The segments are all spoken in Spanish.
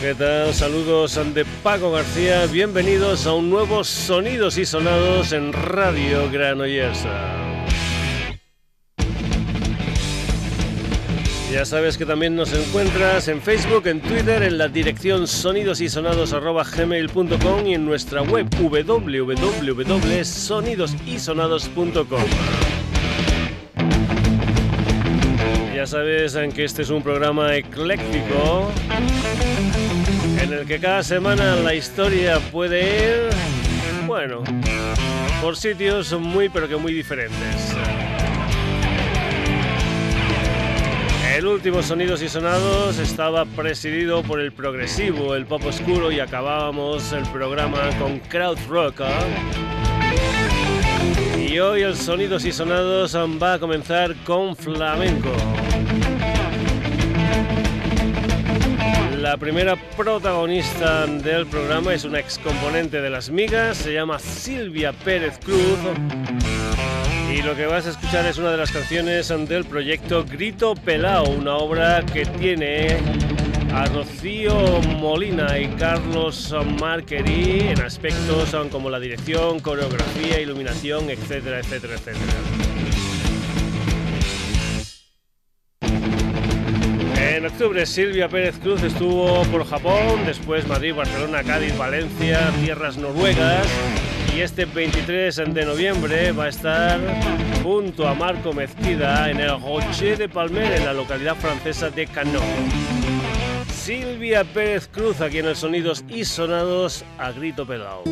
¿Qué tal? Saludos de Paco García. Bienvenidos a un nuevo Sonidos y Sonados en Radio Granollers. Ya sabes que también nos encuentras en Facebook, en Twitter, en la dirección sonidosysonados.gmail.com y en nuestra web www.sonidosysonados.com. Ya sabes que este es un programa ecléctico en el que cada semana la historia puede ir, bueno, por sitios muy pero que muy diferentes. El último Sonidos y Sonados estaba presidido por el progresivo, el pop oscuro y acabábamos el programa con Crowd Rock. Y hoy el Sonidos y Sonados va a comenzar con flamenco. La primera protagonista del programa es una ex componente de Las Migas, se llama Silvia Pérez Cruz y lo que vas a escuchar es una de las canciones del proyecto Grito Pelao, una obra que tiene a Rocío Molina y Carlos Marquerí en aspectos como la dirección, coreografía, iluminación, etcétera, etcétera, etcétera. En octubre Silvia Pérez Cruz estuvo por Japón, después Madrid, Barcelona, Cádiz, Valencia, tierras noruegas y este 23 de noviembre va a estar junto a Marco Mezquida en el Rocher de Palmer en la localidad francesa de Canon. Silvia Pérez Cruz aquí en el Sonidos y Sonados a grito pelado.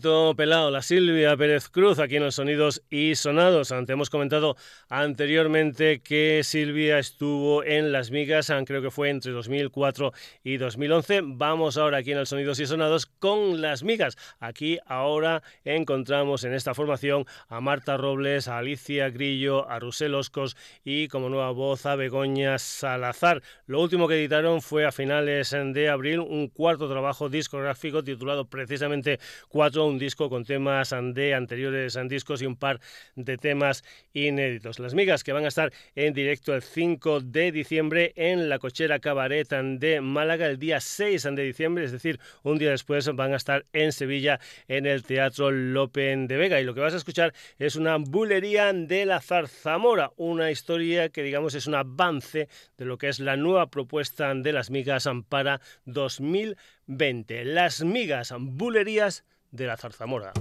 Pelado, la Silvia Pérez Cruz, aquí en los Sonidos y Sonados. Antes hemos comentado anteriormente que Silvia estuvo en Las Migas, creo que fue entre 2004 y 2011. Vamos ahora aquí en el Sonidos y Sonados con Las Migas. Aquí ahora encontramos en esta formación a Marta Robles, a Alicia Grillo, a Rusel Oscos y como nueva voz a Begoña Salazar. Lo último que editaron fue a finales de abril un cuarto trabajo discográfico titulado precisamente Cuatro, un disco con temas de anteriores discos y un par de temas inéditos. Las migas que van a estar en directo el 5 de diciembre en la cochera Cabaret de Málaga el día 6 de diciembre, es decir, un día después van a estar en Sevilla en el Teatro Lopen de Vega. Y lo que vas a escuchar es una bulería de la Zarzamora, una historia que digamos es un avance de lo que es la nueva propuesta de las migas para 2020. Las migas bulerías de la zarzamora.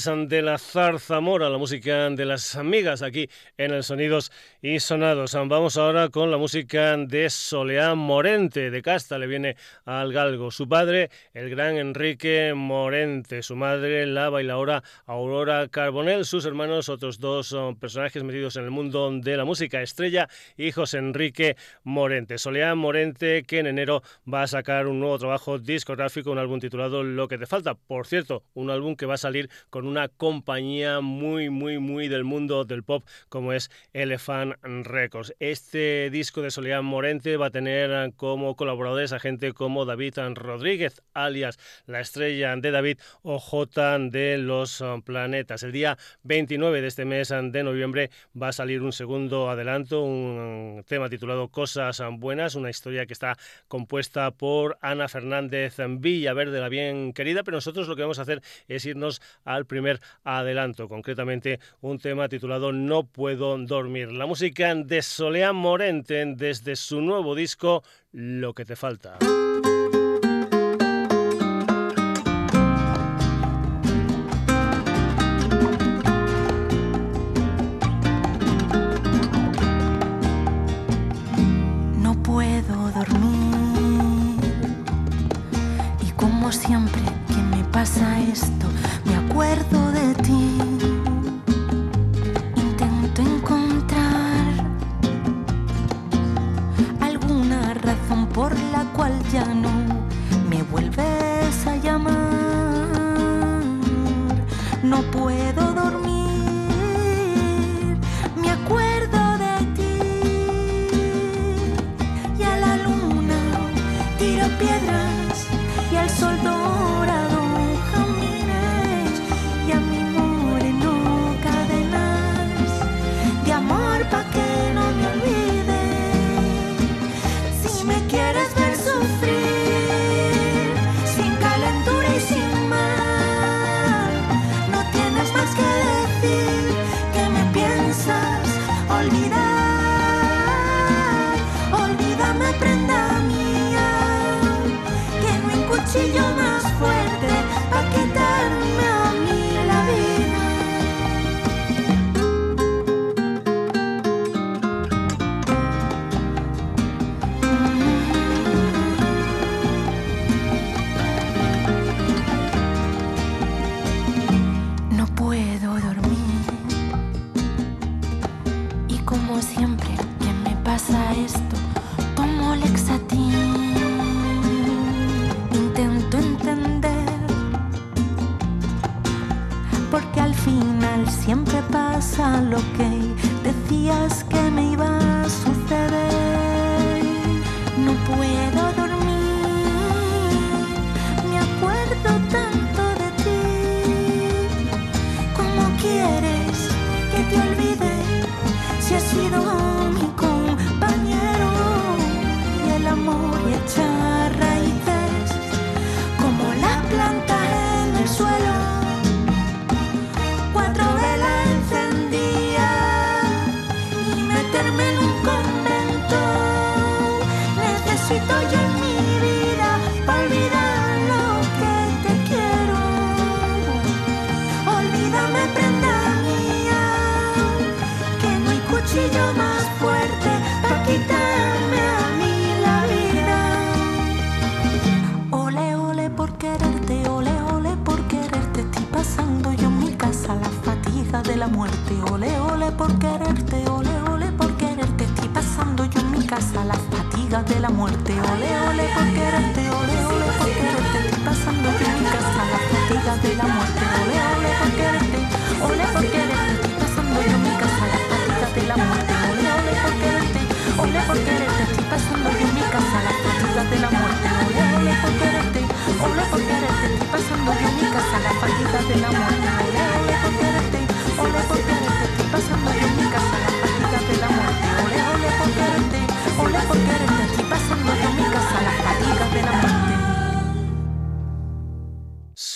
De la zarzamora, la música de las amigas aquí en el Sonidos y Sonados. Vamos ahora con la música de Soleá Morente, de Casta, le viene al galgo. Su padre, el gran Enrique Morente, su madre, la bailadora Aurora Carbonell, sus hermanos, otros dos son personajes metidos en el mundo de la música, Estrella y Enrique Morente. Soleá Morente, que en enero va a sacar un nuevo trabajo discográfico, un álbum titulado Lo que te falta. Por cierto, un álbum que va a salir con una compañía muy, muy, muy del mundo del pop como es Elephant Records. Este disco de Soledad Morente va a tener como colaboradores a gente como David Rodríguez, alias la estrella de David o J de los planetas. El día 29 de este mes de noviembre va a salir un segundo adelanto, un tema titulado Cosas Buenas, una historia que está compuesta por Ana Fernández Villaverde, la bien querida, pero nosotros lo que vamos a hacer es irnos al primer primer adelanto, concretamente un tema titulado No puedo dormir. La música de Soleá Morente desde su nuevo disco Lo que te falta. No puedo dormir y como siempre que me pasa esto por la cual ya no me vuelves a llamar. No puedo lo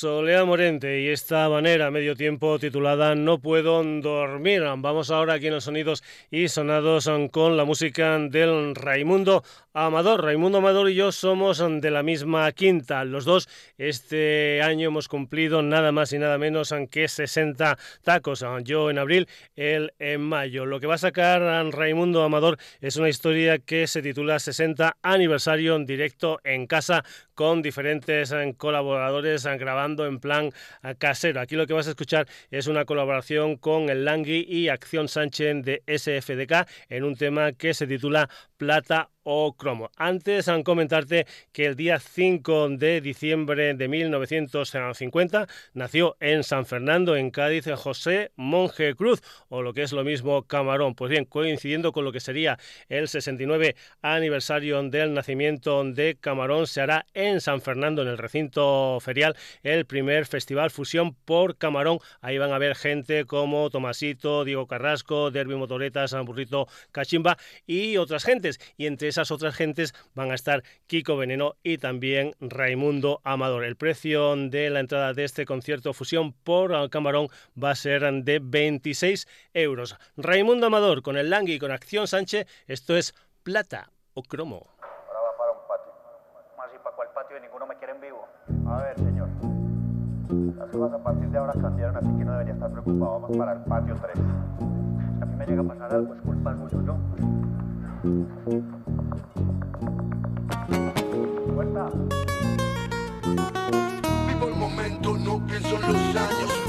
Solea Morente y esta manera medio tiempo titulada No puedo dormir. Vamos ahora aquí en los sonidos y sonados con la música del Raimundo Amador. Raimundo Amador y yo somos de la misma quinta. Los dos este año hemos cumplido nada más y nada menos que 60 tacos. Yo en abril, él en mayo. Lo que va a sacar Raimundo Amador es una historia que se titula 60 aniversario en directo en casa con diferentes colaboradores grabando en plan casero. Aquí lo que vas a escuchar es una colaboración con el Langui y Acción Sánchez de SFDK en un tema que se titula Plata o cromo. Antes, han comentarte que el día 5 de diciembre de 1950 nació en San Fernando, en Cádiz, José Monje Cruz, o lo que es lo mismo Camarón. Pues bien, coincidiendo con lo que sería el 69 aniversario del nacimiento de Camarón, se hará en San Fernando, en el recinto ferial, el primer festival Fusión por Camarón. Ahí van a ver gente como Tomasito, Diego Carrasco, Derby Motoretas, Burrito Cachimba y otras gentes. Y entre esas otras gentes van a estar Kiko Veneno y también Raimundo Amador. El precio de la entrada de este concierto fusión por Camarón va a ser de 26 euros. Raimundo Amador con el Langui y con Acción Sánchez, esto es plata o cromo. Ahora va para un patio. Más y para cuál patio y ninguno me quiere en vivo. A ver, señor. Las cosas a partir de ahora cambiaron, así que no debería estar preocupado. Vamos para el patio 3. Si a mí me llega a pasar algo, es culpa suyo, ¿no? Vivo el momento, no pienso en los años.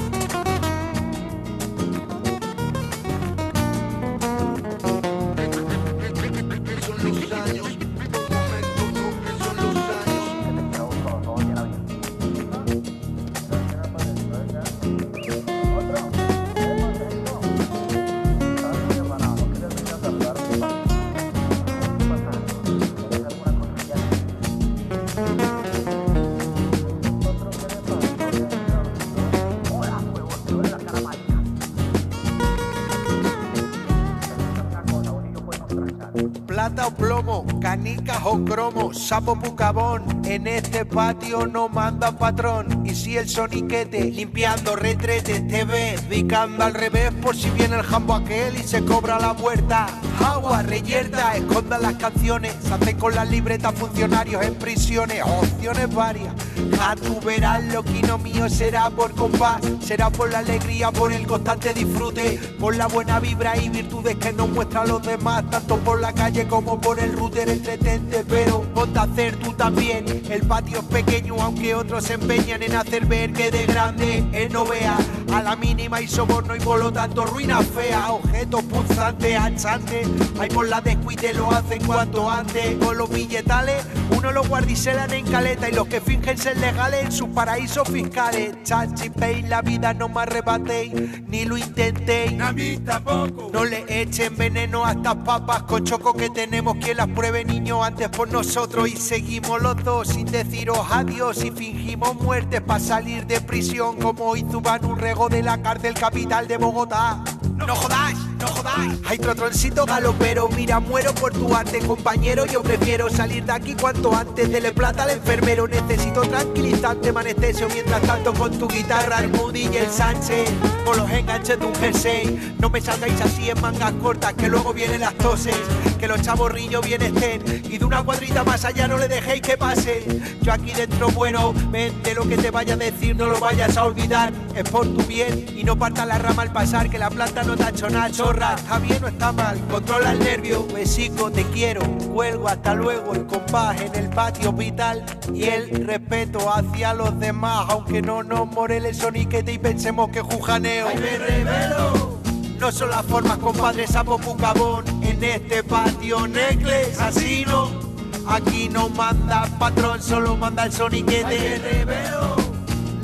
Cromo, sapo pucabón. En este patio no manda patrón. Y si el soniquete limpiando retrete te ve picando al revés por si viene el jambo aquel y se cobra la puerta. Agua reyerta, escondan las canciones, se hacen con las libretas funcionarios en prisiones, opciones varias. A tu verás lo que no mío será por compás, será por la alegría, por el constante disfrute, por la buena vibra y virtudes que nos muestran los demás, tanto por la calle como por el router entretente, pero ponte a hacer tú también. El patio es pequeño, aunque otros se empeñan en hacer ver que de grande es no vea. A la mínima y soborno y por lo tanto ruina fea, objetos punzantes, achantes. Hay por la descuite lo hacen cuanto antes. Con los billetales, uno los guardicelan en caleta y los que fingen ser legales en sus paraísos fiscales. Chachi la vida no me arrebatéis, ni lo intentéis. A mí tampoco. No le echen veneno a estas papas con choco que te tenemos quien las pruebe, niño, antes por nosotros y seguimos los dos sin deciros adiós y fingimos muertes para salir de prisión como hizo un Rego de la cárcel capital de Bogotá. ¡No jodáis! ¡No jodáis! Hay trotroncito galopero, mira, muero por tu arte, compañero. Yo prefiero salir de aquí cuanto antes. Dele plata al enfermero, necesito tranquilizante, manestesio. Mientras tanto, con tu guitarra, el Moody y el Sánchez, con los enganches de un jersey. No me salgáis así en mangas cortas, que luego vienen las toses. Que los chaborrillos bien estén y de una cuadrita más allá no le dejéis que pase. Yo aquí dentro, bueno, vente lo que te vaya a decir, no lo vayas a olvidar. Es por tu bien y no parta la rama al pasar, que la planta no te ha hecho nada, chorra. Está bien o está mal, controla el nervio, besico, te quiero. Cuelgo hasta luego el compás en el patio vital y el respeto hacia los demás, aunque no nos more el soniquete y pensemos que jujaneo. ¡Ay, me revelo! No son las formas, compadre, sapo pucabón. En este patio, necles, así no Aquí no manda patrón, solo manda el soniquete.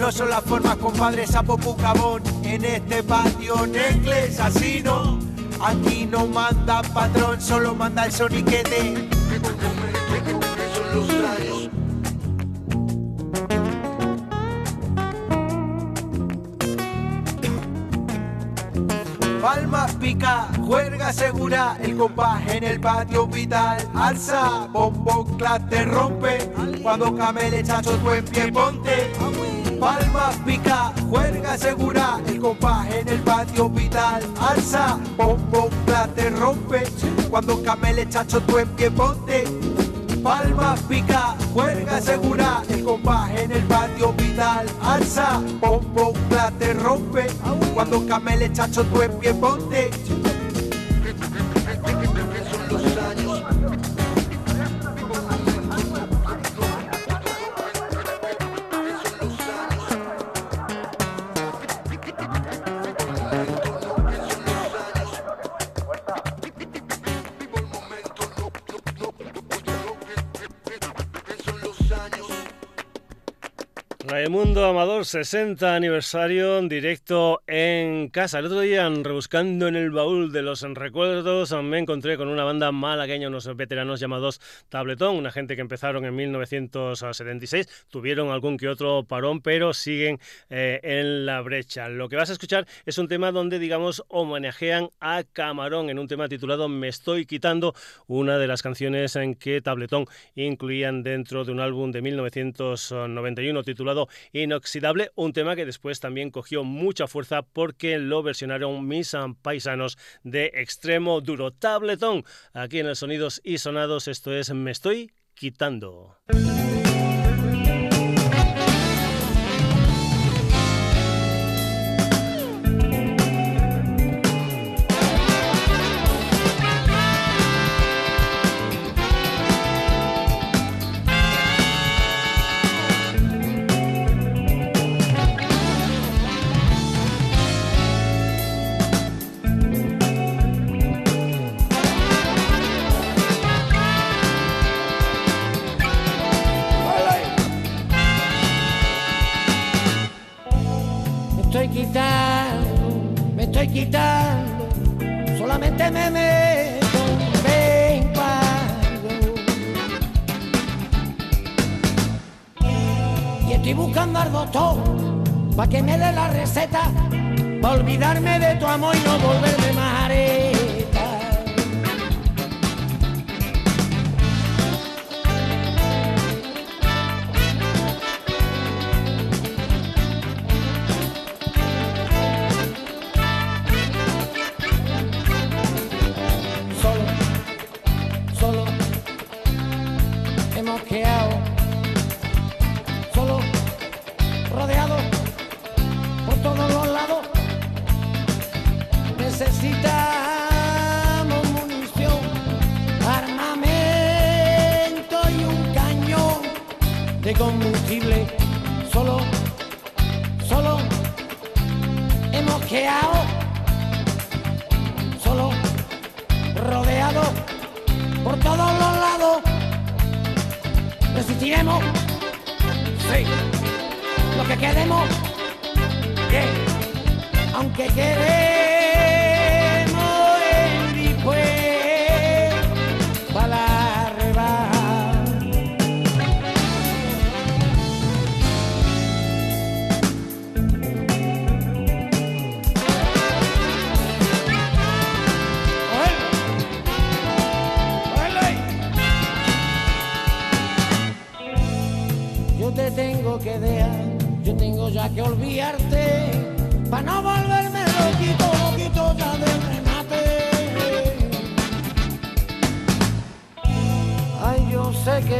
No son las formas, compadre, sapo pucabón. En este patio necles, así no. Aquí no manda patrón, solo manda el soniquete. Palmas pica, juerga segura, el compás en el patio vital. Alza, bombo, te rompe. Cuando camele chacho tu en pie ponte. Palmas pica, juerga segura, el compás en el patio vital. Alza, bombo, te rompe. Cuando camele chacho tu en pie ponte. Palmas pica, juerga segura, el compás en el patio vital. Alza, bombo, te rompe. Cuando camele chacho tu en pie ponte. Mundo Amador 60 aniversario directo en casa. El otro día, rebuscando en el baúl de los recuerdos, me encontré con una banda malagueña, unos veteranos llamados Tabletón, una gente que empezaron en 1976, tuvieron algún que otro parón, pero siguen eh, en la brecha. Lo que vas a escuchar es un tema donde, digamos, homenajean a Camarón en un tema titulado Me estoy quitando, una de las canciones en que Tabletón incluían dentro de un álbum de 1991 titulado Inoxidable, un tema que después también cogió mucha fuerza porque lo versionaron mis paisanos de extremo duro. Tabletón, aquí en el Sonidos y Sonados, esto es Me estoy quitando.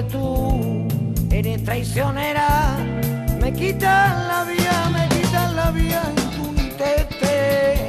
tú eres traicionera. Me quitan la vida, me quitan la vida en tu tete.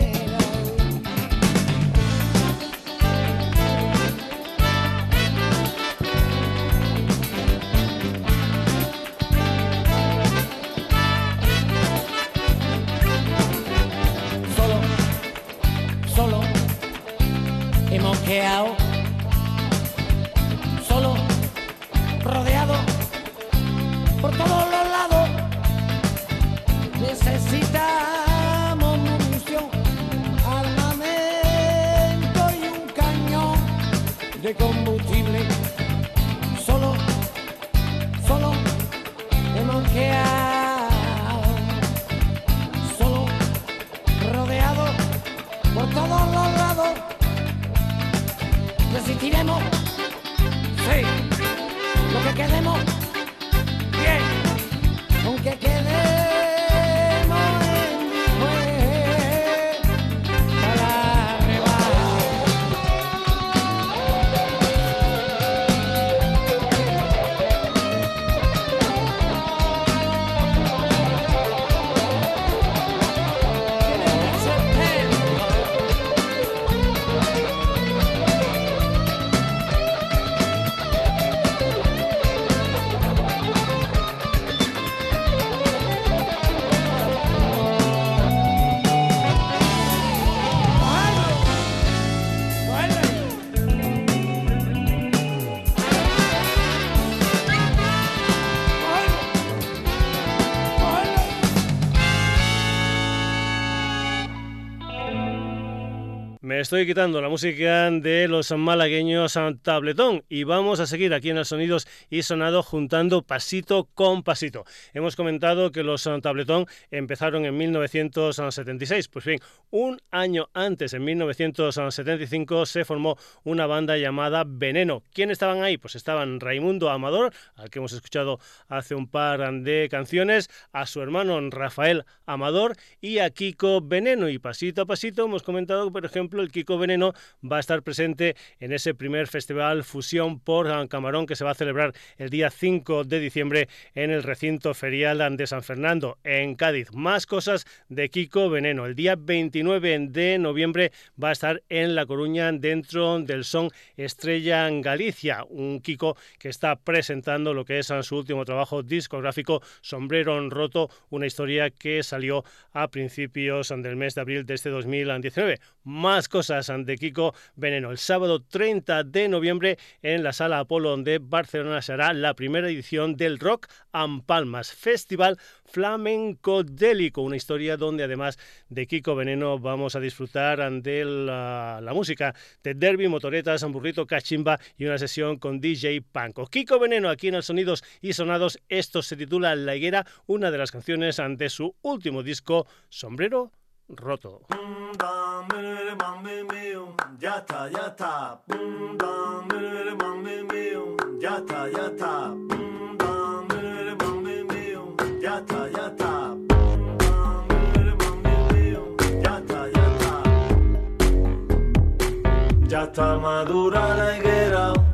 Estoy quitando la música de los malagueños Tabletón y vamos a seguir aquí en el Sonidos y Sonado juntando pasito con pasito. Hemos comentado que los Tabletón empezaron en 1976. Pues bien, un año antes, en 1975, se formó una banda llamada Veneno. ¿Quién estaban ahí? Pues estaban Raimundo Amador, al que hemos escuchado hace un par de canciones, a su hermano Rafael Amador y a Kiko Veneno. Y pasito a pasito hemos comentado por ejemplo, el Kiko Veneno va a estar presente en ese primer festival Fusión por Camarón que se va a celebrar el día 5 de diciembre en el recinto ferial de San Fernando, en Cádiz. Más cosas de Kiko Veneno. El día 29 de noviembre va a estar en La Coruña dentro del Son Estrella en Galicia. Un Kiko que está presentando lo que es su último trabajo discográfico Sombrero Roto, una historia que salió a principios del mes de abril de este 2019. Más cosas de Kiko Veneno. El sábado 30 de noviembre en la Sala Apolo de Barcelona será la primera edición del Rock and Palmas Festival Flamenco Délico, una historia donde además de Kiko Veneno vamos a disfrutar de la, música de Derby, Motoretas, Hamburrito, Cachimba y una sesión con DJ Panko. Kiko Veneno aquí en el Sonidos y Sonados, esto se titula La Higuera, una de las canciones ante su último disco, Sombrero Roto. Ya está, ya está. Ya está, ya está. Ya está, ya está. Ya está, ya está. Ya está madura la higuera.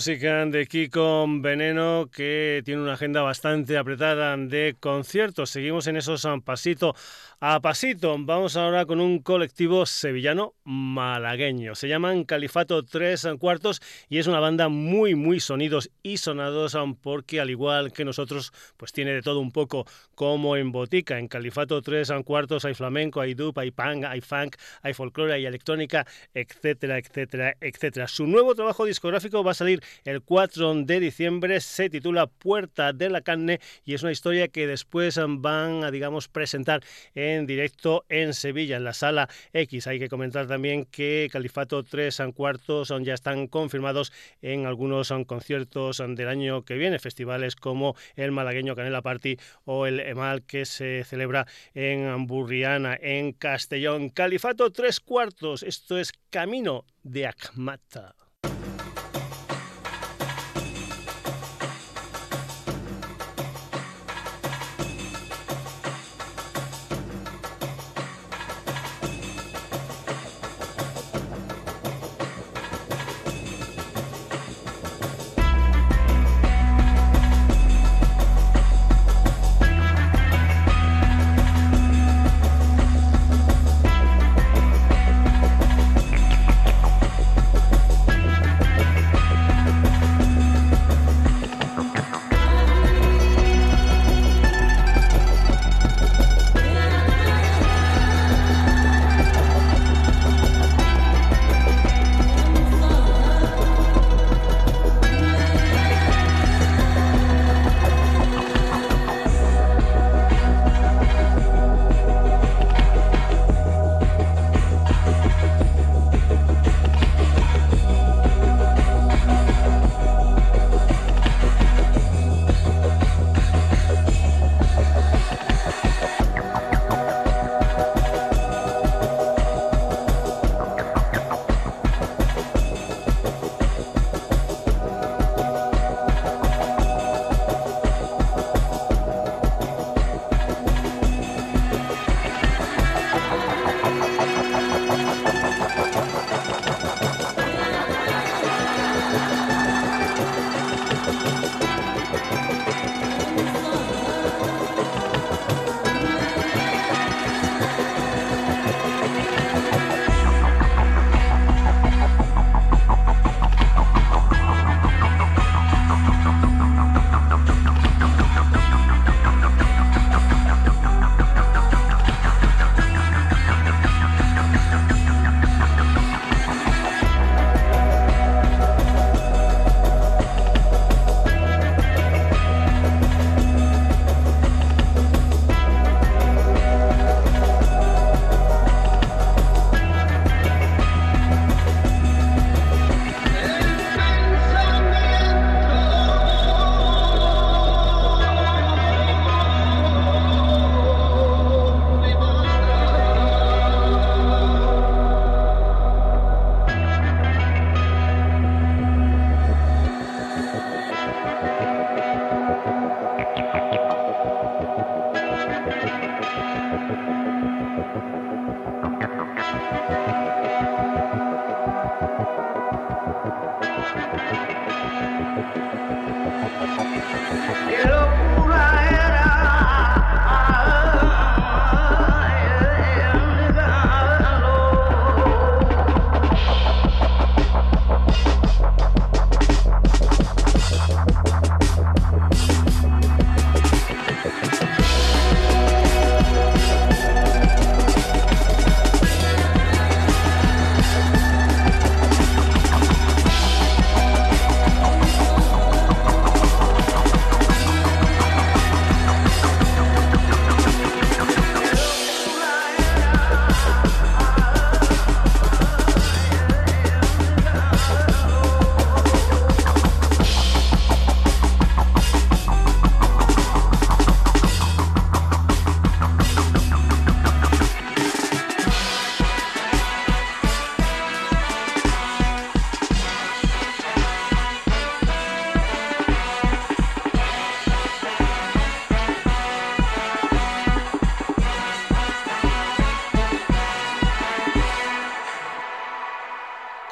Música de Kiko Veneno, que tiene una agenda bastante apretada de conciertos. Seguimos en esos um, pasito a pasito. Vamos ahora con un colectivo sevillano malagueño. Se llaman Califato Tres Cuartos y es una banda muy, muy sonidos y sonados porque al igual que nosotros, pues tiene de todo un poco como en botica. En Califato Tres Cuartos hay flamenco, hay dub, hay punk, hay funk, hay folclore, hay electrónica, etcétera, etcétera, etcétera. Su nuevo trabajo discográfico va a salir el 4 de diciembre, se titula Puerta de la Carne y es una historia que después van a, digamos, presentar en directo en Sevilla, en la sala X. Hay que comentar también que Califato 3 cuartos ya están confirmados en algunos conciertos del año que viene, festivales como el malagueño Canela Party o el EMAL que se celebra en Burriana, en Castellón. Califato tres cuartos, esto es Camino de Akmata.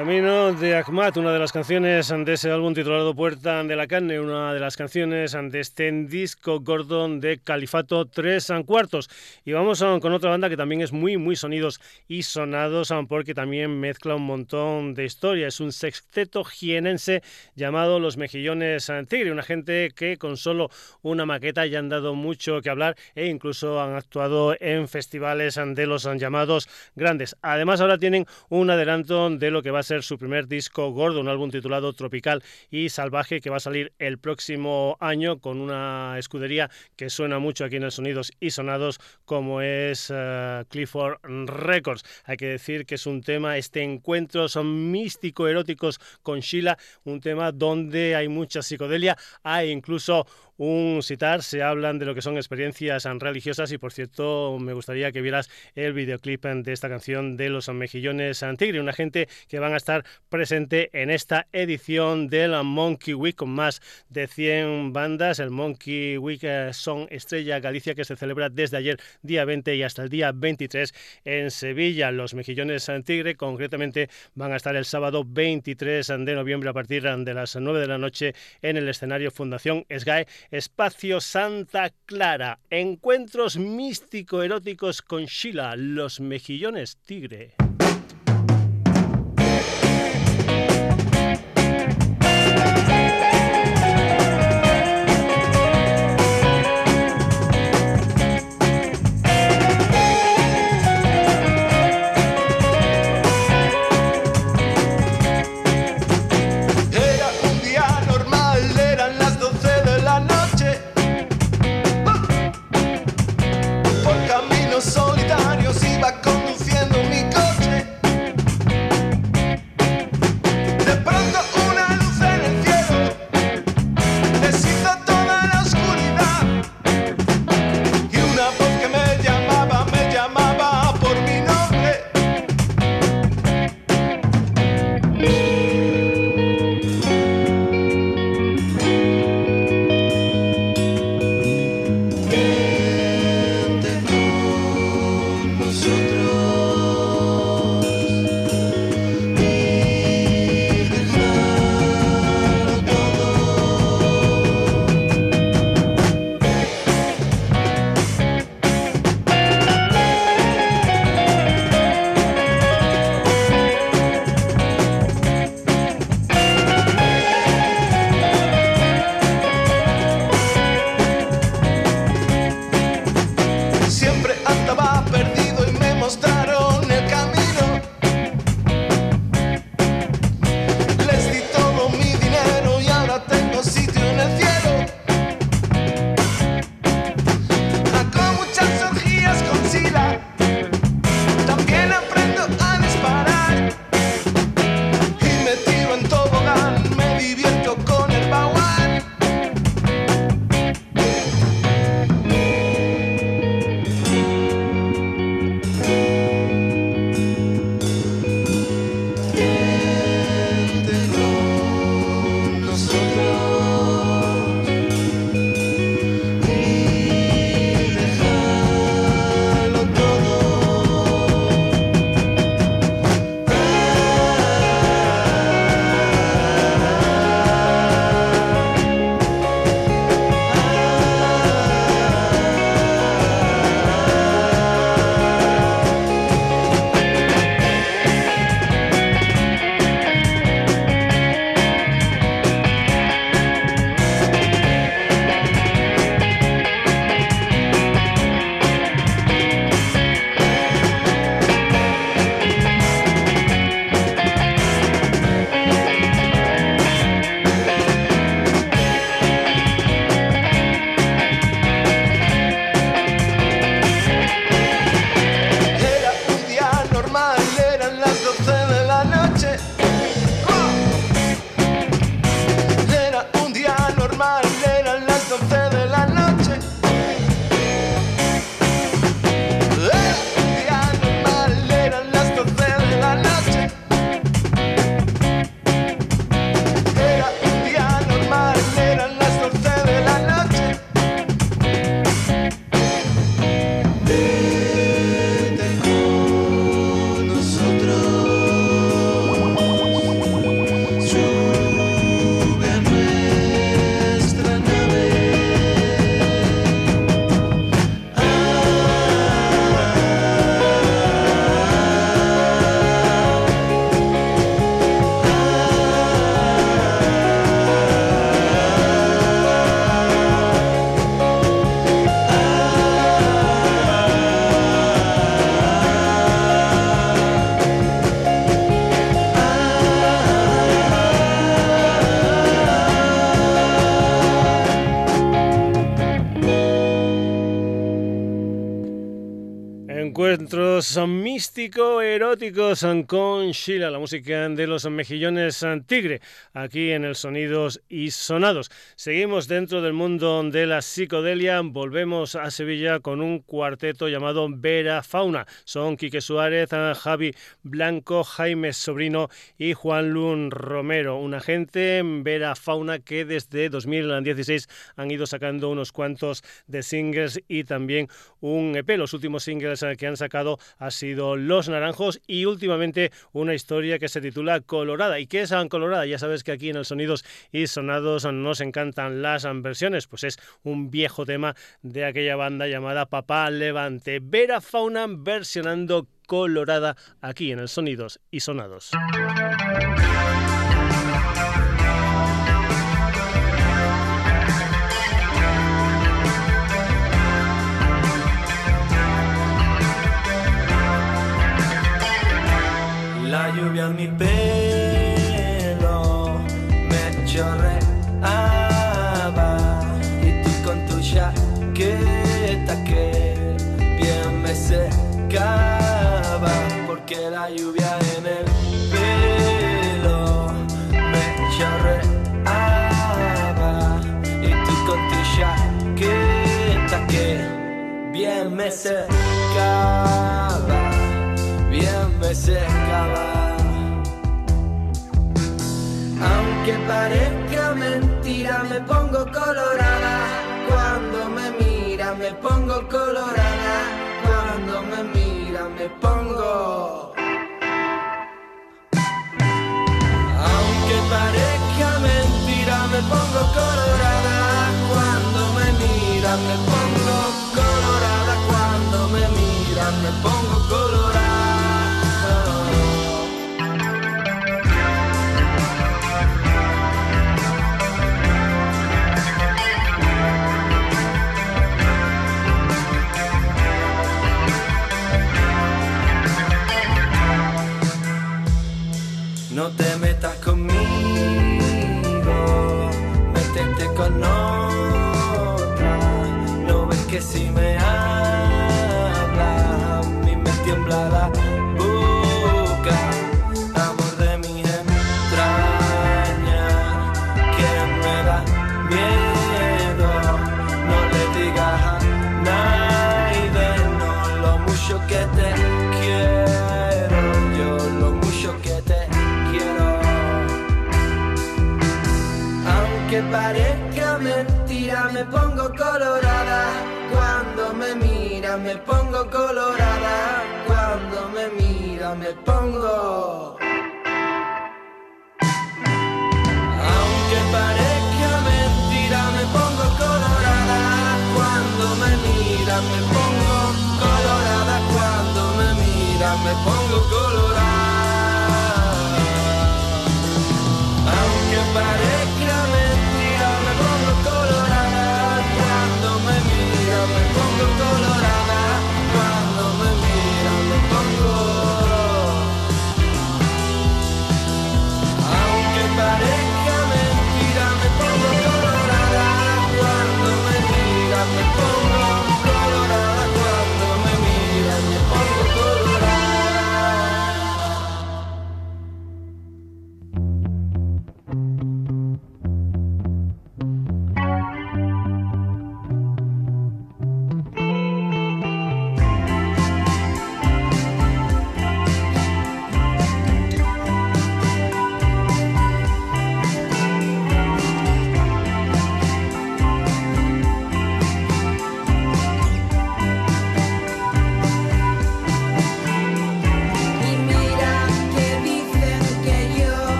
De Ahmad, una de las canciones de ese álbum titulado Puerta de la Carne, una de las canciones de este disco Gordon de Califato 3 cuartos. Y vamos con otra banda que también es muy, muy sonidos y sonados porque también mezcla un montón de historias. Es un sexteto jienense llamado Los Mejillones Tigre, una gente que con solo una maqueta ya han dado mucho que hablar e incluso han actuado en festivales de los llamados grandes. Además ahora tienen un adelanto de lo que va a ser ser su primer disco gordo, un álbum titulado Tropical y Salvaje que va a salir el próximo año con una escudería que suena mucho aquí en el Sonidos y Sonados como es eh, Clifford Records. Hay que decir que es un tema, este encuentro son místico eróticos con Sheila, un tema donde hay mucha psicodelia, hay incluso un citar, se hablan de lo que son experiencias religiosas y por cierto me gustaría que vieras el videoclip de esta canción de los mejillones Tigre, una gente que van a estar presente en esta edición del Monkey Week con más de 100 bandas, el Monkey Week eh, Son Estrella Galicia que se celebra desde ayer día 20 y hasta el día 23 en Sevilla. Los mejillones Tigre concretamente van a estar el sábado 23 de noviembre a partir de las 9 de la noche en el escenario Fundación SGAE Espacio Santa Clara. Encuentros místico-eróticos con Sheila, los mejillones tigre. Místico-eróticos con La música de los mejillones tigre, aquí en el Sonidos y Sonados. Seguimos dentro del mundo de la psicodelia, volvemos a Sevilla con un cuarteto llamado Vera Fauna. Son Quique Suárez, Javi Blanco, Jaime Sobrino y Juan Lun Romero, una gente Vera Fauna que desde 2016 han ido sacando unos cuantos de singles y también un EP. Los últimos singles que han sacado ha sido Los Naranjos y últimamente una historia que se titula Colorada. ¿Y qué es Colorada? Ya sabes que aquí en el Sonidos y Sonados nos encantan las versiones, pues es un viejo tema de aquella banda llamada Papá Levante. Vera Fauna versionando Colorada aquí en el Sonidos y Sonados. Mi pelo me chorreaba. Y tú con tu chaqueta que bien me secaba porque la lluvia en el pelo me chorreaba. Y tú con tu chaqueta que bien me secaba bien me secaba parezca mentira, me pongo colorada. Cuando me mira, me pongo colorada. Cuando me mira, me pongo. Aunque parezca mentira, me pongo colorada. Cuando me mira, me pongo colorada. Cuando me mira, me pongo colorada. Me pongo colorada. Cuando me mira, me pongo. Aunque parezca mentira, me pongo colorada. Cuando me mira, me pongo colorada. Cuando me mira, me pongo colorada.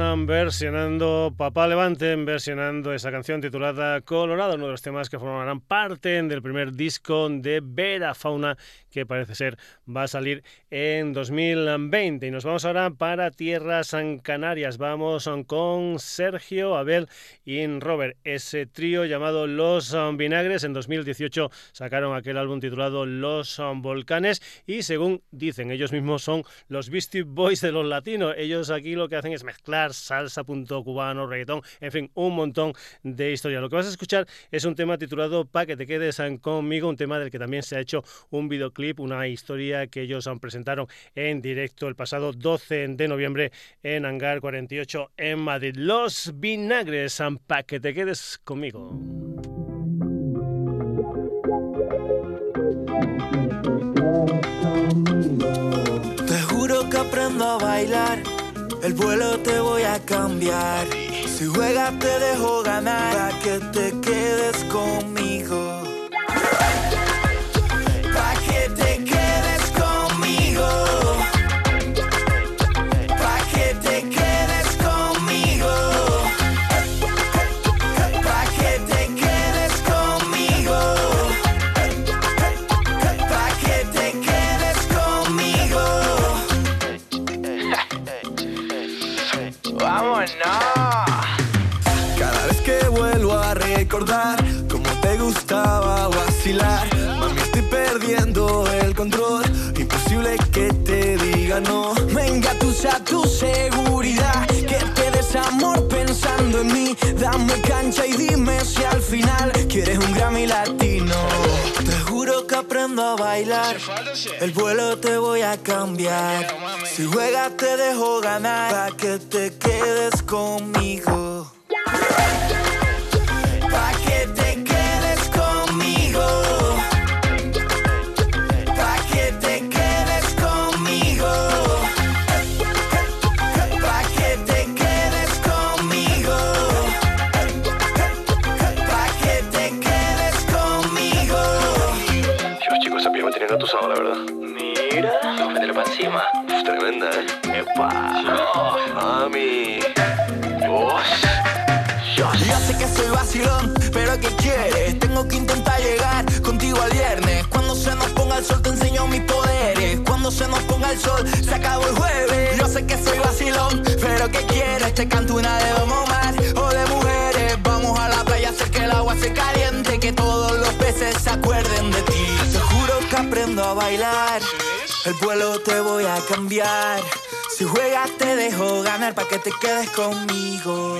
Versionando Papá Levante, versionando esa canción titulada Colorado, uno de los temas que formarán parte del primer disco de Vera Fauna que parece ser va a salir en 2020. Y nos vamos ahora para Tierras Canarias. Vamos con Sergio, Abel y Robert. Ese trío llamado Los Vinagres en 2018 sacaron aquel álbum titulado Los Volcanes y según dicen ellos mismos son los Beastie Boys de los latinos. Ellos aquí lo que hacen es mezclar salsa, punto cubano, reggaetón, en fin, un montón de historia. Lo que vas a escuchar es un tema titulado Pa' que te quedes conmigo, un tema del que también se ha hecho un videoclip una historia que ellos han presentaron en directo el pasado 12 de noviembre en Hangar 48 en Madrid. Los vinagres, para que te quedes conmigo. Te juro que aprendo a bailar, el vuelo te voy a cambiar. Si juegas te dejo ganar, para que te quedes conmigo. Seguridad, que te des amor pensando en mí. Dame cancha y dime si al final quieres un Grammy latino. Te juro que aprendo a bailar, el vuelo te voy a cambiar. Si juegas te dejo ganar, pa' que te quedes conmigo. Tremenda, ¿eh? ¡Epa! Oh, mami. Yo sé que soy vacilón, pero ¿qué quieres? Tengo que intentar llegar contigo al viernes. Cuando se nos ponga el sol te enseño mis poderes. Cuando se nos ponga el sol se acabó el jueves. Yo sé que soy vacilón, pero ¿qué quieres? Te canto una de homo más o de mujeres. Vamos a la playa, hacer que el agua se caliente, que todos los peces se acuerden de ti. Te juro que aprendo a bailar. El vuelo te voy a cambiar. Si juegas te dejo ganar para que te quedes conmigo.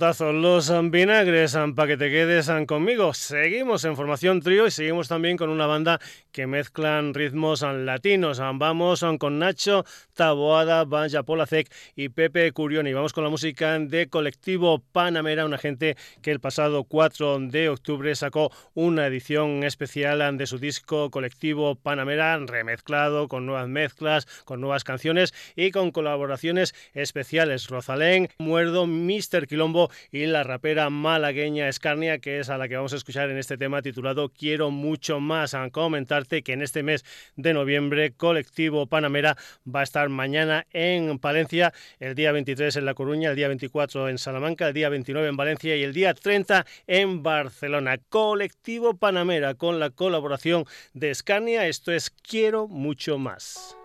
Los vinagres, para que te quedes conmigo. Seguimos en formación trío y seguimos también con una banda que mezclan ritmos latinos. Vamos con Nacho Taboada, Banja Polacek y Pepe Curioni. Vamos con la música de Colectivo Panamera, una gente que el pasado 4 de octubre sacó una edición especial de su disco Colectivo Panamera, remezclado con nuevas mezclas, con nuevas canciones y con colaboraciones especiales. Rosalén, Muerdo, Mr. Quilombo y la rapera malagueña Escarnia, que es a la que vamos a escuchar en este tema titulado Quiero mucho más. A comentarte que en este mes de noviembre Colectivo Panamera va a estar mañana en Palencia, el día 23 en La Coruña, el día 24 en Salamanca, el día 29 en Valencia y el día 30 en Barcelona. Colectivo Panamera con la colaboración de Escarnia. Esto es Quiero mucho más.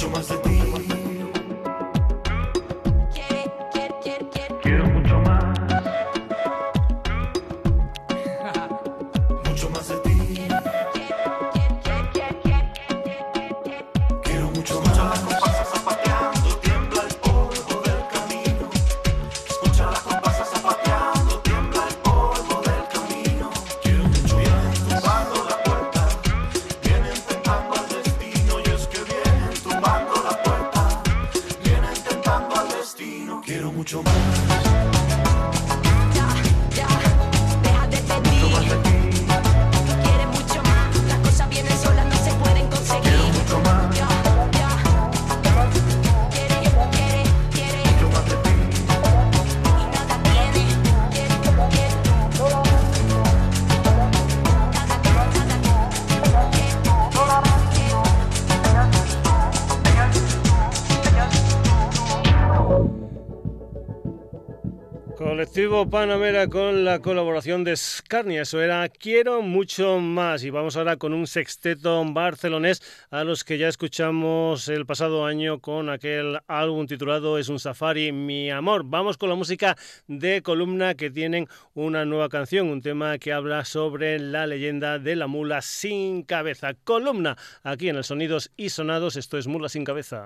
mucho más de ti. Deportivo Panamera con la colaboración de Scarnia. Eso era Quiero mucho más. Y vamos ahora con un sexteto barcelonés a los que ya escuchamos el pasado año con aquel álbum titulado Es un safari, mi amor. Vamos con la música de columna que tienen una nueva canción, un tema que habla sobre la leyenda de la mula sin cabeza. Columna aquí en el Sonidos y Sonados. Esto es Mula sin cabeza.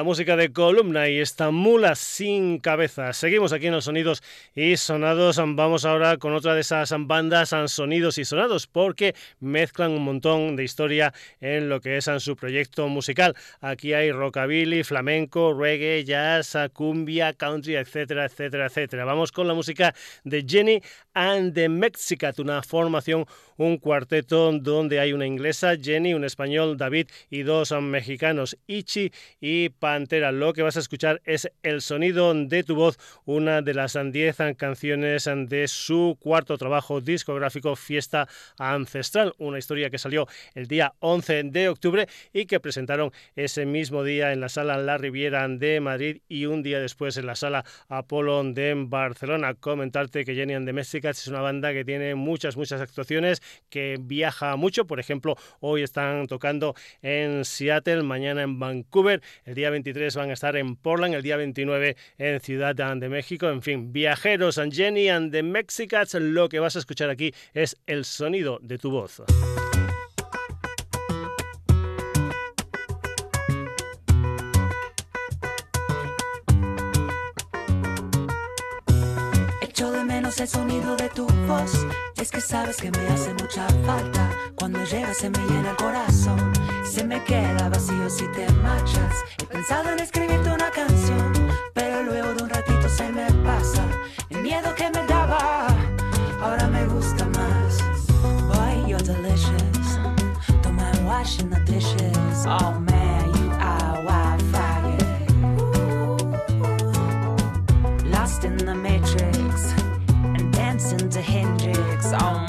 La música de Columna y esta mula sin cabeza. Seguimos aquí en los sonidos y sonados. Vamos ahora con otra de esas bandas sonidos y sonados porque mezclan un montón de historia en lo que es su proyecto musical. Aquí hay rockabilly, flamenco, reggae, jazz, cumbia, country, etcétera, etcétera, etcétera. Vamos con la música de Jenny and the Mexicat, una formación, un cuarteto donde hay una inglesa, Jenny, un español, David y dos mexicanos, Ichi y Pantera. Lo que vas a escuchar es el sonido de tu voz, una de las 10 canciones de su cuarto trabajo discográfico Fiesta Ancestral, una historia que salió el día 11 de octubre y que presentaron ese mismo día en la sala La Riviera de Madrid y un día después en la sala Apolo de Barcelona. Comentarte que Jenny and the es una banda que tiene muchas, muchas actuaciones, que viaja mucho. Por ejemplo, hoy están tocando en Seattle, mañana en Vancouver, el día 23 van a estar en Portland, el día 29 en Ciudad de México. En fin, viajeros, and Jenny and the Mexicats, lo que vas a escuchar aquí es el sonido de tu voz. Echo de menos el sonido de tu voz. Es que sabes que me hace mucha falta. Cuando llegas se me llena el corazón. Se me queda vacío si te marchas. He pensado en escribirte una canción. Pero luego de un ratito se me pasa. El miedo que me daba. Ahora me gusta más. Boy, you're delicious. Don't mind washing the dishes. Oh man, you are wildfire. Lost in the matrix and dancing to Hendrix. Oh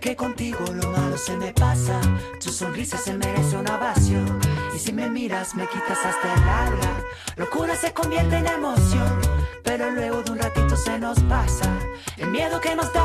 que contigo lo malo se me pasa. Tu sonrisa se merece una ovación. Y si me miras, me quitas hasta el alma. Locura se convierte en emoción. Pero luego de un ratito se nos pasa. El miedo que nos daba,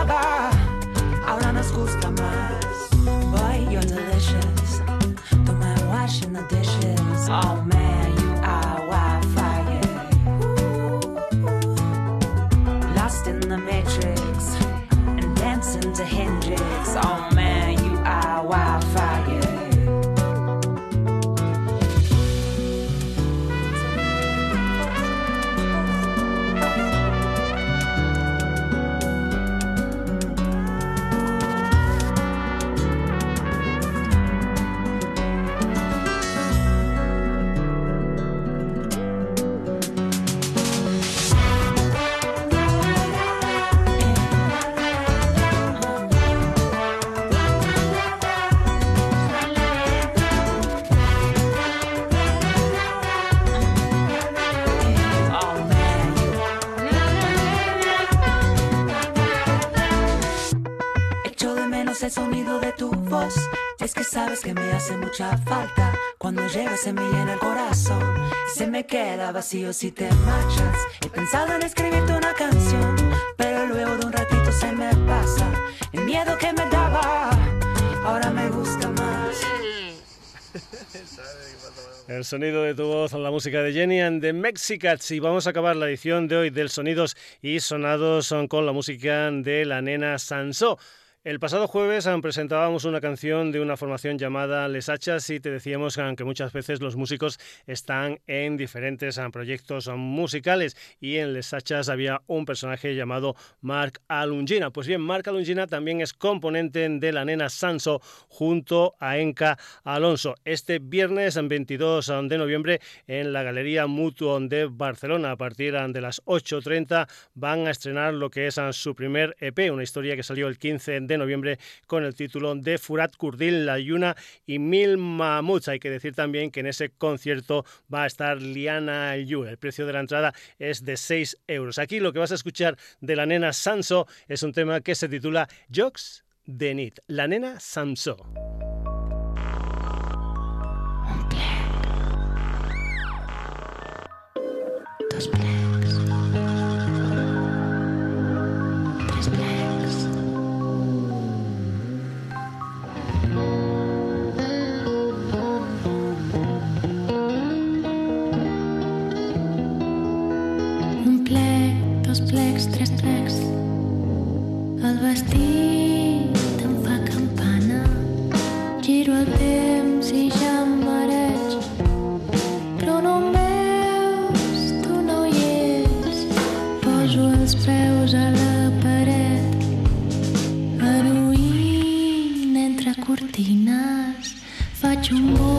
Cuando llegas se me llena el corazón. Se me queda vacío si te marchas. He pensado en escribirte una canción. Pero luego de un ratito se me pasa. El miedo que me daba. Ahora me gusta más. El sonido de tu voz, la música de Jenny and the Mexicats. Y vamos a acabar la edición de hoy del Sonidos y Sonados con la música de la nena Sansó. El pasado jueves ah, presentábamos una canción de una formación llamada Les Hachas y te decíamos ah, que muchas veces los músicos están en diferentes ah, proyectos musicales y en Les Hachas había un personaje llamado Mark Alungina. Pues bien, Mark Alungina también es componente de la nena Sanso junto a Enca Alonso. Este viernes 22 de noviembre en la Galería Mutuo de Barcelona a partir de las 8.30 van a estrenar lo que es su primer EP, una historia que salió el 15 de noviembre con el título de Furat Kurdil, La Yuna y Mil Mamuts. Hay que decir también que en ese concierto va a estar Liana Yu. El precio de la entrada es de 6 euros. Aquí lo que vas a escuchar de la nena Sanso es un tema que se titula Jogs de Nit. La nena Samso. Vestit em fa campana. Giro el temps i ja em mareig. Però no em veus, tu no hi ets. Poso els peus a la paret. Heroïna entre cortines. Faig un bot,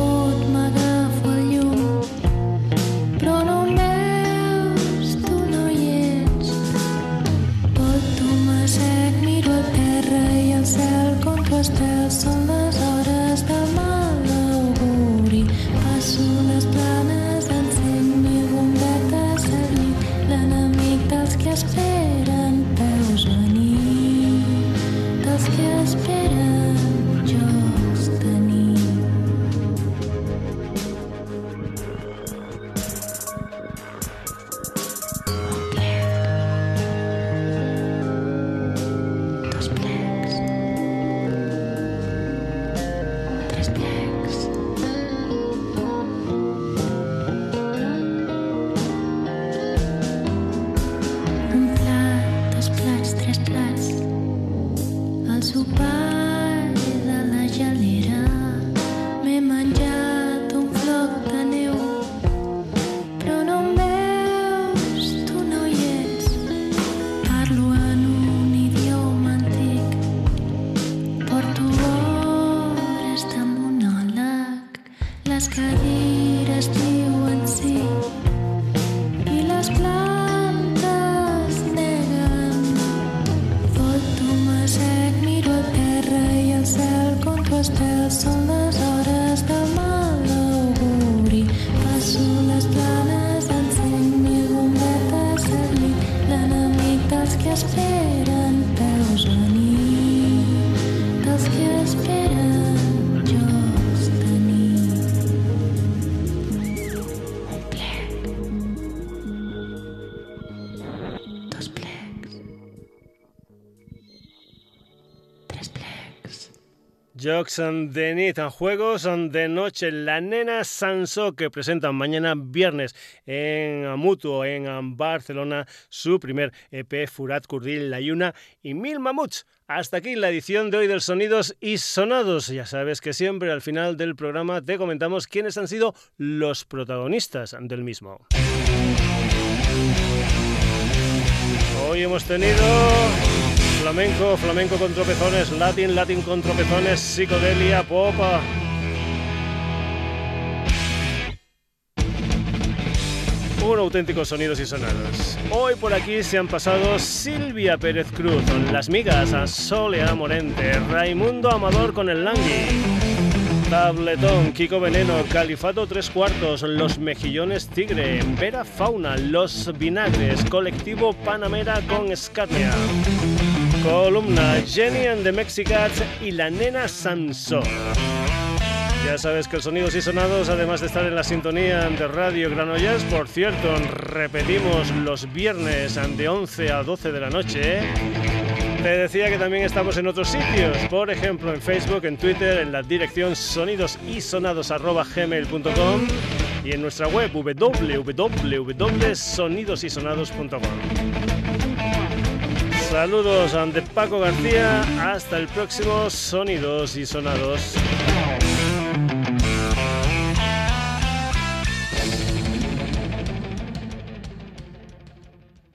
tu Jocs de nit, juegos de noche. La nena Sanso que presentan mañana viernes en Mutuo, en Barcelona, su primer EP Furat Kurdil La Yuna y Mil Mamuts. Hasta aquí la edición de hoy del Sonidos y Sonados. Ya sabes que siempre al final del programa te comentamos quiénes han sido los protagonistas del mismo. Hoy hemos tenido flamenco, flamenco con tropezones, latin, latin con tropezones, psicodelia, pop. Un auténtico sonidos y sonados. Hoy por aquí se han pasado Silvia Pérez Cruz, Las Migas, a Solea Morente, Raimundo Amador con el Langui. Tabletón, Kiko Veneno, Califato Tres Cuartos, Los Mejillones Tigre, Vera Fauna, Los Vinagres, Colectivo Panamera con Scatnia. Columna Jenny and the Mexicats y la nena Sansón. Ya sabes que el Sonidos y Sonados, además de estar en la sintonía de Radio Granollers, por cierto, repetimos los viernes de 11 a 12 de la noche. Te decía que también estamos en otros sitios, por ejemplo en Facebook, en Twitter, en la dirección sonidosysonados.gmail.com y en nuestra web www.sonidosysonados.com. Saludos ante Paco García, hasta el próximo Sonidos y Sonados.